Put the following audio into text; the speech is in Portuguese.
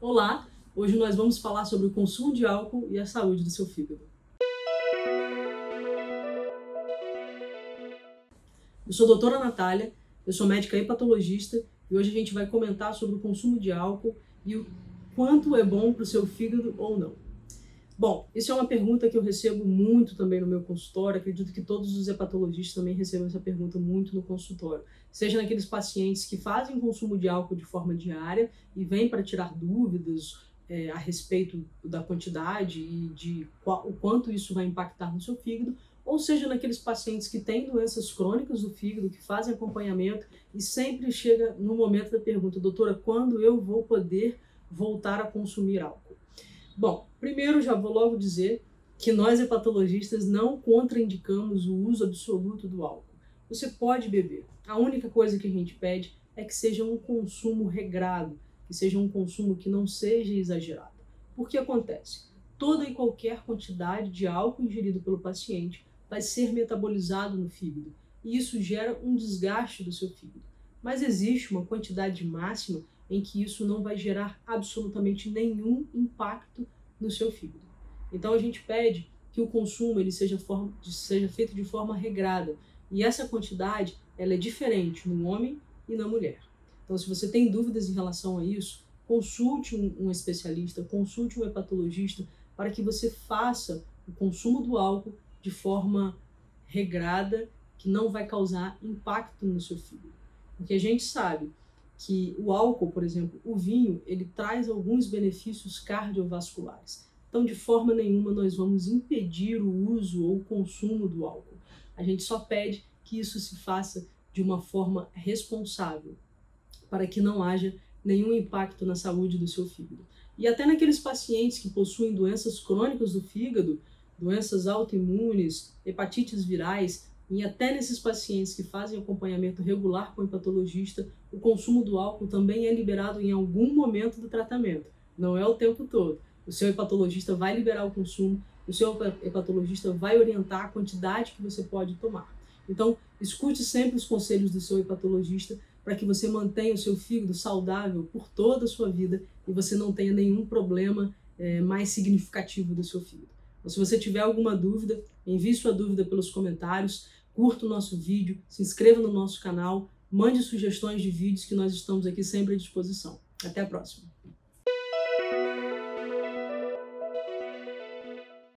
Olá, hoje nós vamos falar sobre o consumo de álcool e a saúde do seu fígado. Eu sou a doutora Natália, eu sou médica hepatologista e hoje a gente vai comentar sobre o consumo de álcool e o quanto é bom para o seu fígado ou não. Bom, isso é uma pergunta que eu recebo muito também no meu consultório. Acredito que todos os hepatologistas também recebem essa pergunta muito no consultório. Seja naqueles pacientes que fazem consumo de álcool de forma diária e vêm para tirar dúvidas é, a respeito da quantidade e de qual, o quanto isso vai impactar no seu fígado, ou seja naqueles pacientes que têm doenças crônicas do fígado, que fazem acompanhamento e sempre chega no momento da pergunta, doutora, quando eu vou poder voltar a consumir álcool? Bom, primeiro já vou logo dizer que nós hepatologistas não contraindicamos o uso absoluto do álcool. Você pode beber. A única coisa que a gente pede é que seja um consumo regrado, que seja um consumo que não seja exagerado. Por que acontece? Toda e qualquer quantidade de álcool ingerido pelo paciente vai ser metabolizado no fígado e isso gera um desgaste do seu fígado. Mas existe uma quantidade máxima em que isso não vai gerar absolutamente nenhum impacto no seu fígado. Então a gente pede que o consumo ele seja, seja feito de forma regrada e essa quantidade ela é diferente no homem e na mulher. Então se você tem dúvidas em relação a isso, consulte um, um especialista, consulte um hepatologista para que você faça o consumo do álcool de forma regrada que não vai causar impacto no seu fígado. Porque a gente sabe que o álcool, por exemplo, o vinho, ele traz alguns benefícios cardiovasculares. Então, de forma nenhuma, nós vamos impedir o uso ou consumo do álcool. A gente só pede que isso se faça de uma forma responsável, para que não haja nenhum impacto na saúde do seu fígado. E até naqueles pacientes que possuem doenças crônicas do fígado, doenças autoimunes, hepatites virais, e até nesses pacientes que fazem acompanhamento regular com o hepatologista, o consumo do álcool também é liberado em algum momento do tratamento. Não é o tempo todo. O seu hepatologista vai liberar o consumo, o seu hepatologista vai orientar a quantidade que você pode tomar. Então, escute sempre os conselhos do seu hepatologista para que você mantenha o seu fígado saudável por toda a sua vida e você não tenha nenhum problema é, mais significativo do seu fígado. Então, se você tiver alguma dúvida, envie sua dúvida pelos comentários curta o nosso vídeo, se inscreva no nosso canal, mande sugestões de vídeos que nós estamos aqui sempre à disposição. Até a próxima!